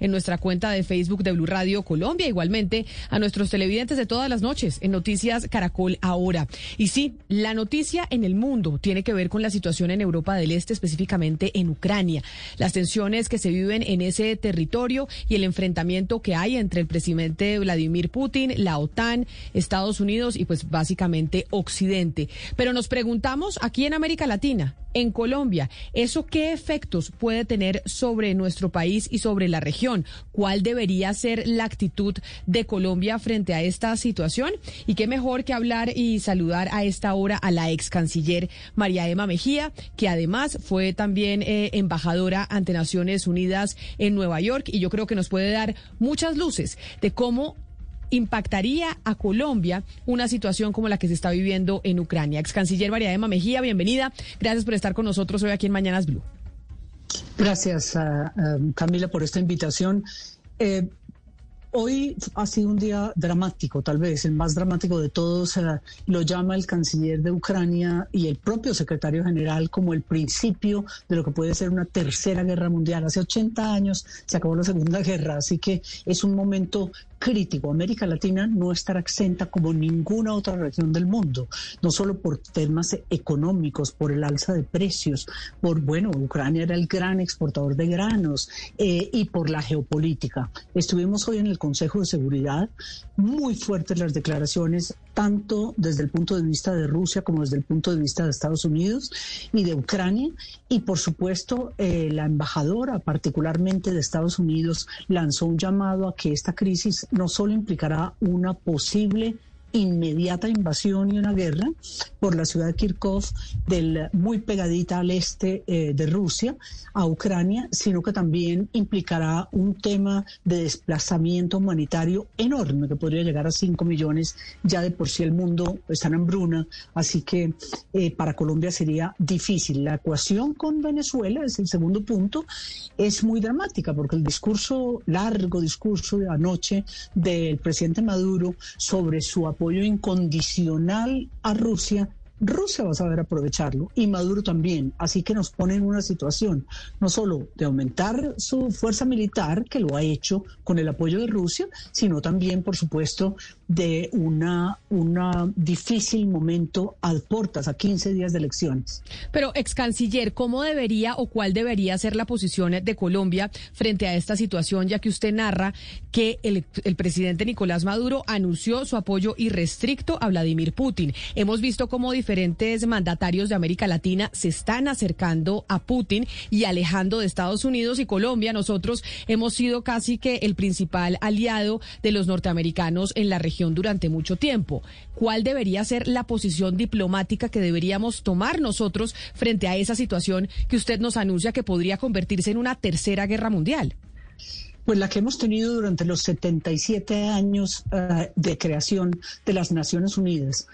en nuestra cuenta de Facebook de Blue Radio Colombia, igualmente a nuestros televidentes de todas las noches en Noticias Caracol Ahora. Y sí, la noticia en el mundo tiene que ver con la situación en Europa del Este, específicamente en Ucrania, las tensiones que se viven en ese territorio y el enfrentamiento que hay entre el presidente Vladimir Putin, la OTAN, Estados Unidos y pues básicamente Occidente. Pero nos preguntamos aquí en América Latina, en Colombia, ¿eso qué efectos puede tener sobre nuestro país y sobre la región? ¿Cuál debería ser la actitud de Colombia frente a esta situación? Y qué mejor que hablar y saludar a esta hora a la ex canciller María Emma Mejía, que además fue también eh, embajadora ante Naciones Unidas en Nueva York y yo creo que nos puede dar muchas luces de cómo impactaría a Colombia una situación como la que se está viviendo en Ucrania. Ex canciller María Emma Mejía, bienvenida. Gracias por estar con nosotros hoy aquí en Mañanas Blue. Gracias, Camila, por esta invitación. Eh, Hoy ha sido un día dramático, tal vez el más dramático de todos. lo llama el canciller de Ucrania y el propio secretario general como el principio de lo que puede ser una tercera guerra mundial. Hace 80 años se acabó la Segunda Guerra, así que es un momento crítico. América Latina no estará exenta como ninguna otra región del mundo, no solo por temas económicos, por el alza de precios, por, bueno, Ucrania era el gran exportador de granos eh, y por la geopolítica. Estuvimos hoy en el Consejo de Seguridad, muy fuertes las declaraciones, tanto desde el punto de vista de Rusia como desde el punto de vista de Estados Unidos y de Ucrania. Y por supuesto, eh, la embajadora, particularmente de Estados Unidos, lanzó un llamado a que esta crisis no solo implicará una posible inmediata invasión y una guerra por la ciudad de Kirkov, del, muy pegadita al este eh, de Rusia, a Ucrania, sino que también implicará un tema de desplazamiento humanitario enorme, que podría llegar a 5 millones. Ya de por sí el mundo está en hambruna, así que eh, para Colombia sería difícil. La ecuación con Venezuela, es el segundo punto, es muy dramática, porque el discurso, largo discurso de anoche del presidente Maduro sobre su apoyo incondicional a Rusia Rusia va a saber aprovecharlo y Maduro también. Así que nos pone en una situación no solo de aumentar su fuerza militar, que lo ha hecho con el apoyo de Rusia, sino también, por supuesto, de una, una difícil momento a puertas, a 15 días de elecciones. Pero, ex canciller, ¿cómo debería o cuál debería ser la posición de Colombia frente a esta situación, ya que usted narra que el, el presidente Nicolás Maduro anunció su apoyo irrestricto a Vladimir Putin? Hemos visto cómo diferentes mandatarios de América Latina se están acercando a Putin y alejando de Estados Unidos y Colombia. Nosotros hemos sido casi que el principal aliado de los norteamericanos en la región durante mucho tiempo. ¿Cuál debería ser la posición diplomática que deberíamos tomar nosotros frente a esa situación que usted nos anuncia que podría convertirse en una tercera guerra mundial? Pues la que hemos tenido durante los 77 años uh, de creación de las Naciones Unidas.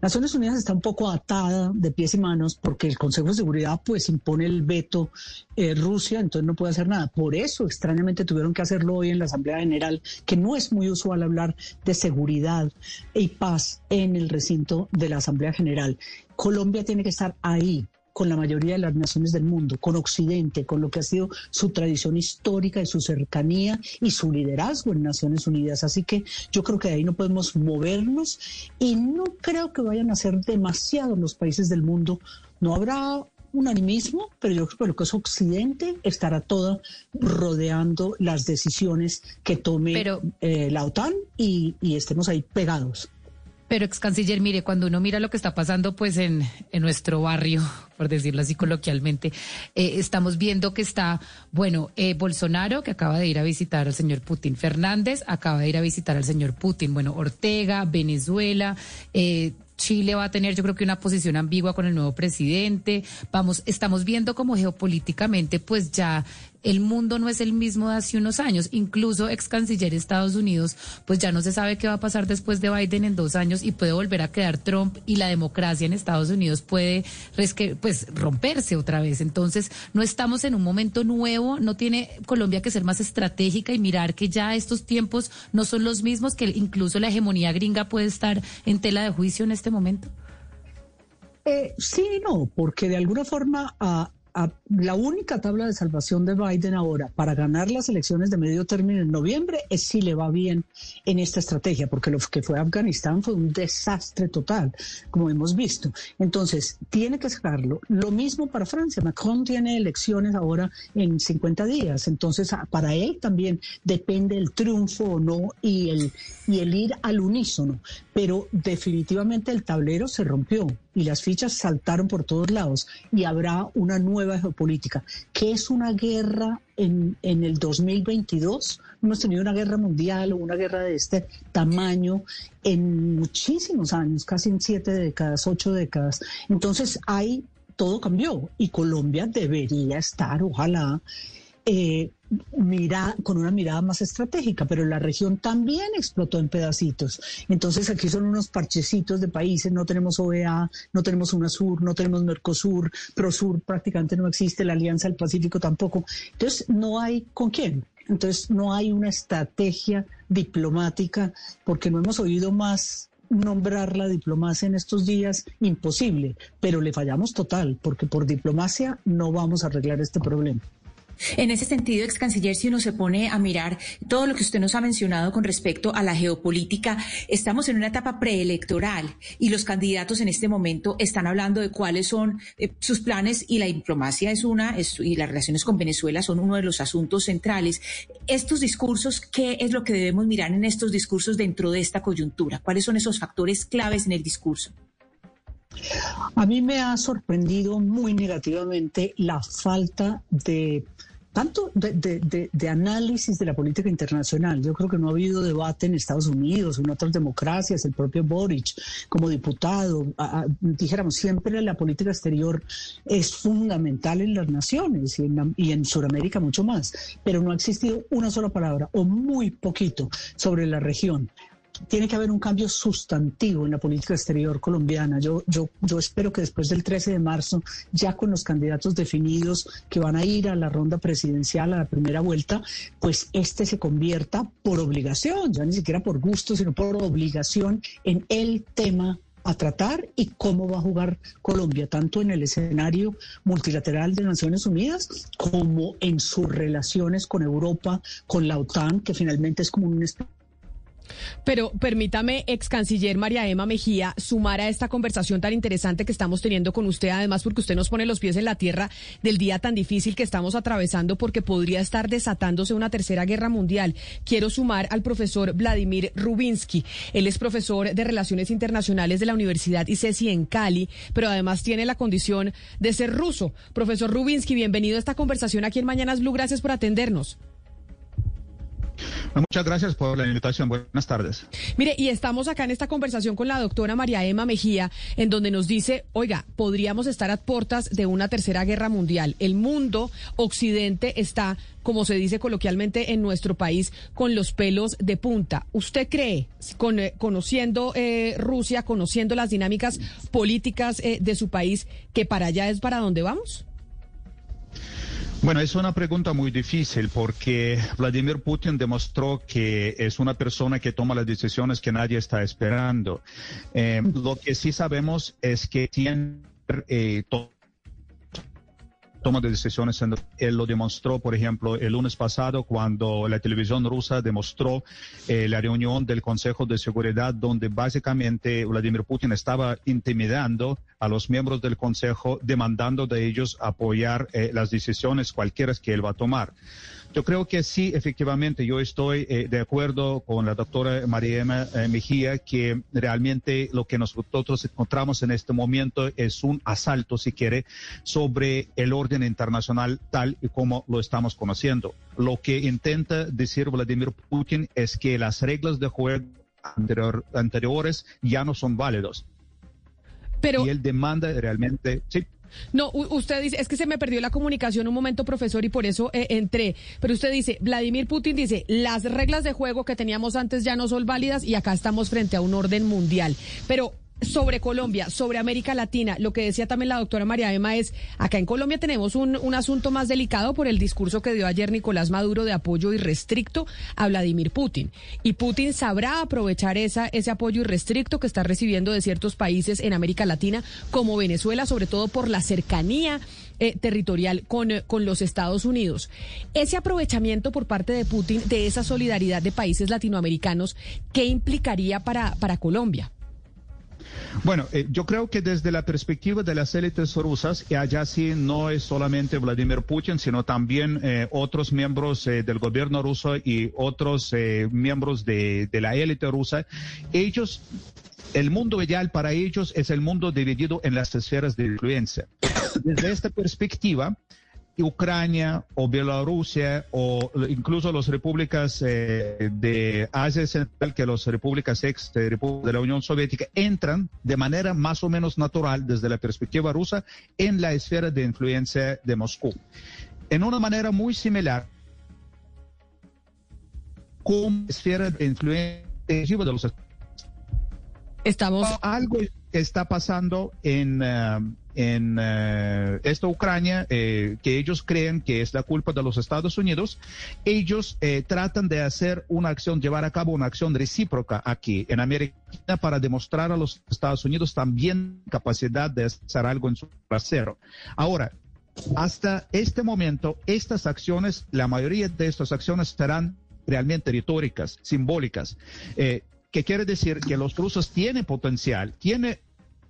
Naciones Unidas está un poco atada de pies y manos porque el Consejo de Seguridad pues impone el veto eh, Rusia, entonces no puede hacer nada. Por eso extrañamente tuvieron que hacerlo hoy en la Asamblea General, que no es muy usual hablar de seguridad y paz en el recinto de la Asamblea General. Colombia tiene que estar ahí con la mayoría de las naciones del mundo, con Occidente, con lo que ha sido su tradición histórica y su cercanía y su liderazgo en Naciones Unidas. Así que yo creo que de ahí no podemos movernos y no creo que vayan a ser demasiados los países del mundo. No habrá un animismo, pero yo creo que lo que es Occidente estará toda rodeando las decisiones que tome eh, la OTAN y estemos ahí pegados. Pero, ex canciller, mire, cuando uno mira lo que está pasando, pues en, en nuestro barrio, por decirlo así coloquialmente, eh, estamos viendo que está, bueno, eh, Bolsonaro, que acaba de ir a visitar al señor Putin, Fernández acaba de ir a visitar al señor Putin, bueno, Ortega, Venezuela, eh, Chile va a tener, yo creo que una posición ambigua con el nuevo presidente. Vamos, estamos viendo como geopolíticamente, pues ya el mundo no es el mismo de hace unos años. Incluso ex canciller de Estados Unidos, pues ya no se sabe qué va a pasar después de Biden en dos años y puede volver a quedar Trump y la democracia en Estados Unidos puede pues romperse otra vez. Entonces, no estamos en un momento nuevo, no tiene Colombia que ser más estratégica y mirar que ya estos tiempos no son los mismos, que incluso la hegemonía gringa puede estar en tela de juicio en este momento. Eh, sí, no, porque de alguna forma a la única tabla de salvación de Biden ahora para ganar las elecciones de medio término en noviembre es si le va bien en esta estrategia, porque lo que fue Afganistán fue un desastre total, como hemos visto. Entonces, tiene que sacarlo. Lo mismo para Francia. Macron tiene elecciones ahora en 50 días. Entonces, para él también depende el triunfo o no y el, y el ir al unísono. Pero definitivamente el tablero se rompió y las fichas saltaron por todos lados y habrá una nueva geopolítica. ¿Qué es una guerra en, en el 2022? Hemos tenido una guerra mundial o una guerra de este tamaño en muchísimos años, casi en siete décadas, ocho décadas. Entonces hay todo cambió y Colombia debería estar, ojalá, eh, mira, con una mirada más estratégica, pero la región también explotó en pedacitos. Entonces aquí son unos parchecitos de países, no tenemos OEA, no tenemos UNASUR, no tenemos Mercosur, ProSur prácticamente no existe, la Alianza del Pacífico tampoco. Entonces no hay con quién. Entonces no hay una estrategia diplomática porque no hemos oído más nombrar la diplomacia en estos días imposible, pero le fallamos total porque por diplomacia no vamos a arreglar este problema. En ese sentido, ex canciller, si uno se pone a mirar todo lo que usted nos ha mencionado con respecto a la geopolítica, estamos en una etapa preelectoral y los candidatos en este momento están hablando de cuáles son eh, sus planes y la diplomacia es una y las relaciones con Venezuela son uno de los asuntos centrales. Estos discursos, ¿qué es lo que debemos mirar en estos discursos dentro de esta coyuntura? ¿Cuáles son esos factores claves en el discurso? A mí me ha sorprendido muy negativamente la falta de tanto de, análisis de la política internacional. Yo creo que no ha habido debate en Estados Unidos, en otras democracias, el propio Boric como diputado. dijéramos, siempre la política exterior es fundamental en las naciones y en, y en Sudamérica mucho más, pero no ha existido una sola palabra o muy poquito sobre la región tiene que haber un cambio sustantivo en la política exterior colombiana. Yo, yo, yo espero que después del 13 de marzo, ya con los candidatos definidos que van a ir a la ronda presidencial, a la primera vuelta, pues este se convierta por obligación, ya ni siquiera por gusto, sino por obligación en el tema a tratar y cómo va a jugar Colombia, tanto en el escenario multilateral de Naciones Unidas como en sus relaciones con Europa, con la OTAN, que finalmente es como un pero permítame, ex canciller María Emma Mejía, sumar a esta conversación tan interesante que estamos teniendo con usted, además porque usted nos pone los pies en la tierra del día tan difícil que estamos atravesando porque podría estar desatándose una tercera guerra mundial. Quiero sumar al profesor Vladimir Rubinsky. Él es profesor de Relaciones Internacionales de la Universidad ICESI en Cali, pero además tiene la condición de ser ruso. Profesor Rubinsky, bienvenido a esta conversación aquí en Mañanas Blue. Gracias por atendernos. Muchas gracias por la invitación. Buenas tardes. Mire, y estamos acá en esta conversación con la doctora María Emma Mejía, en donde nos dice, oiga, podríamos estar a puertas de una tercera guerra mundial. El mundo occidente está, como se dice coloquialmente en nuestro país, con los pelos de punta. ¿Usted cree, eh, conociendo eh, Rusia, conociendo las dinámicas políticas eh, de su país, que para allá es para donde vamos? Bueno, es una pregunta muy difícil porque Vladimir Putin demostró que es una persona que toma las decisiones que nadie está esperando. Eh, lo que sí sabemos es que tiene eh, toma de decisiones. Él lo demostró, por ejemplo, el lunes pasado cuando la televisión rusa demostró eh, la reunión del Consejo de Seguridad donde básicamente Vladimir Putin estaba intimidando a los miembros del Consejo, demandando de ellos apoyar eh, las decisiones cualquiera que él va a tomar. Yo creo que sí, efectivamente, yo estoy eh, de acuerdo con la doctora María Emma eh, Mejía que realmente lo que nosotros encontramos en este momento es un asalto, si quiere, sobre el orden internacional tal y como lo estamos conociendo. Lo que intenta decir Vladimir Putin es que las reglas de juego anteriores ya no son válidos. Pero, y él demanda realmente, sí. No, usted dice, es que se me perdió la comunicación un momento, profesor, y por eso eh, entré. Pero usted dice, Vladimir Putin dice, las reglas de juego que teníamos antes ya no son válidas y acá estamos frente a un orden mundial. Pero sobre Colombia, sobre América Latina, lo que decía también la doctora María Emma es, acá en Colombia tenemos un, un, asunto más delicado por el discurso que dio ayer Nicolás Maduro de apoyo irrestricto a Vladimir Putin. Y Putin sabrá aprovechar esa, ese apoyo irrestricto que está recibiendo de ciertos países en América Latina, como Venezuela, sobre todo por la cercanía eh, territorial con, eh, con los Estados Unidos. Ese aprovechamiento por parte de Putin de esa solidaridad de países latinoamericanos, ¿qué implicaría para, para Colombia? Bueno, eh, yo creo que desde la perspectiva de las élites rusas, y allá sí no es solamente Vladimir Putin, sino también eh, otros miembros eh, del gobierno ruso y otros miembros de, de la élite rusa, ellos el mundo ideal para ellos es el mundo dividido en las esferas de influencia. Desde esta perspectiva, Ucrania o Bielorrusia o incluso las repúblicas eh, de Asia Central, que las repúblicas ex de, de, la Unión Soviética, entran de manera más o menos natural desde la perspectiva rusa en la esfera de influencia de Moscú. En una manera muy similar, con esfera de influencia de los Estamos... Algo está pasando en... Uh, en eh, esta Ucrania, eh, que ellos creen que es la culpa de los Estados Unidos, ellos eh, tratan de hacer una acción, llevar a cabo una acción recíproca aquí en América para demostrar a los Estados Unidos también capacidad de hacer algo en su trasero. Ahora, hasta este momento, estas acciones, la mayoría de estas acciones serán realmente retóricas, simbólicas. que quiere decir que los rusos tienen potencial, tienen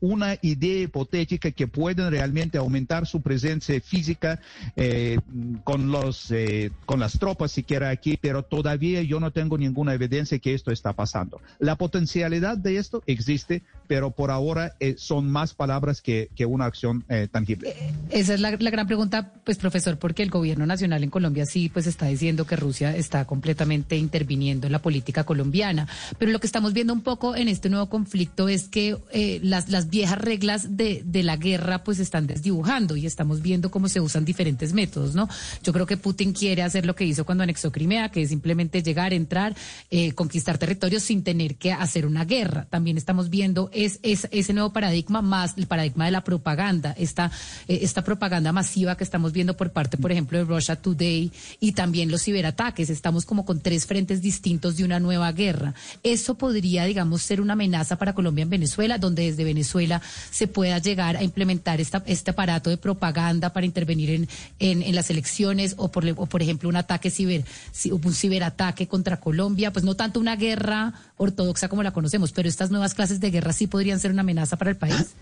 una idea hipotética que pueden realmente aumentar su presencia física eh, con, los, eh, con las tropas siquiera aquí, pero todavía yo no tengo ninguna evidencia que esto está pasando. La potencialidad de esto existe, pero por ahora eh, son más palabras que, que una acción tangible. Esa es la, la, gran pregunta, pues profesor, porque el gobierno nacional en Colombia sí pues está diciendo que Rusia está completamente interviniendo en la política colombiana, pero lo que estamos viendo un poco en este nuevo conflicto es que las, las viejas reglas de, de la guerra pues están desdibujando y estamos viendo cómo se usan diferentes métodos, ¿no? Yo creo que Putin quiere hacer lo que hizo cuando anexó Crimea, que es simplemente llegar, entrar, eh, conquistar territorios sin tener que hacer una guerra. También estamos viendo es, es, ese nuevo paradigma más el paradigma de la propaganda, esta, eh, esta propaganda masiva que estamos viendo por parte, por ejemplo, de Russia Today y también los ciberataques. Estamos como con tres frentes distintos de una nueva guerra. Eso podría, digamos, ser una amenaza para Colombia en Venezuela, donde desde Venezuela se pueda llegar a implementar esta, este aparato de propaganda para intervenir en, en, las elecciones o por, por ejemplo un ataque ciber, un ciberataque contra Colombia, pues no tanto una guerra ortodoxa como la conocemos, pero estas nuevas clases de guerra sí podrían ser una amenaza para el país.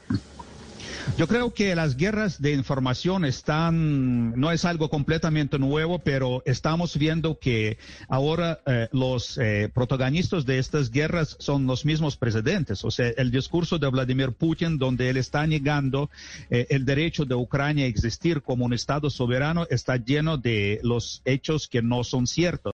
Yo creo que las guerras de información están, no es algo completamente nuevo, pero estamos viendo que ahora eh, los eh, protagonistas de estas guerras son los mismos presidentes. O sea, el discurso de Vladimir Putin, donde él está negando eh, el derecho de Ucrania a existir como un Estado soberano, está lleno de los hechos que no son ciertos.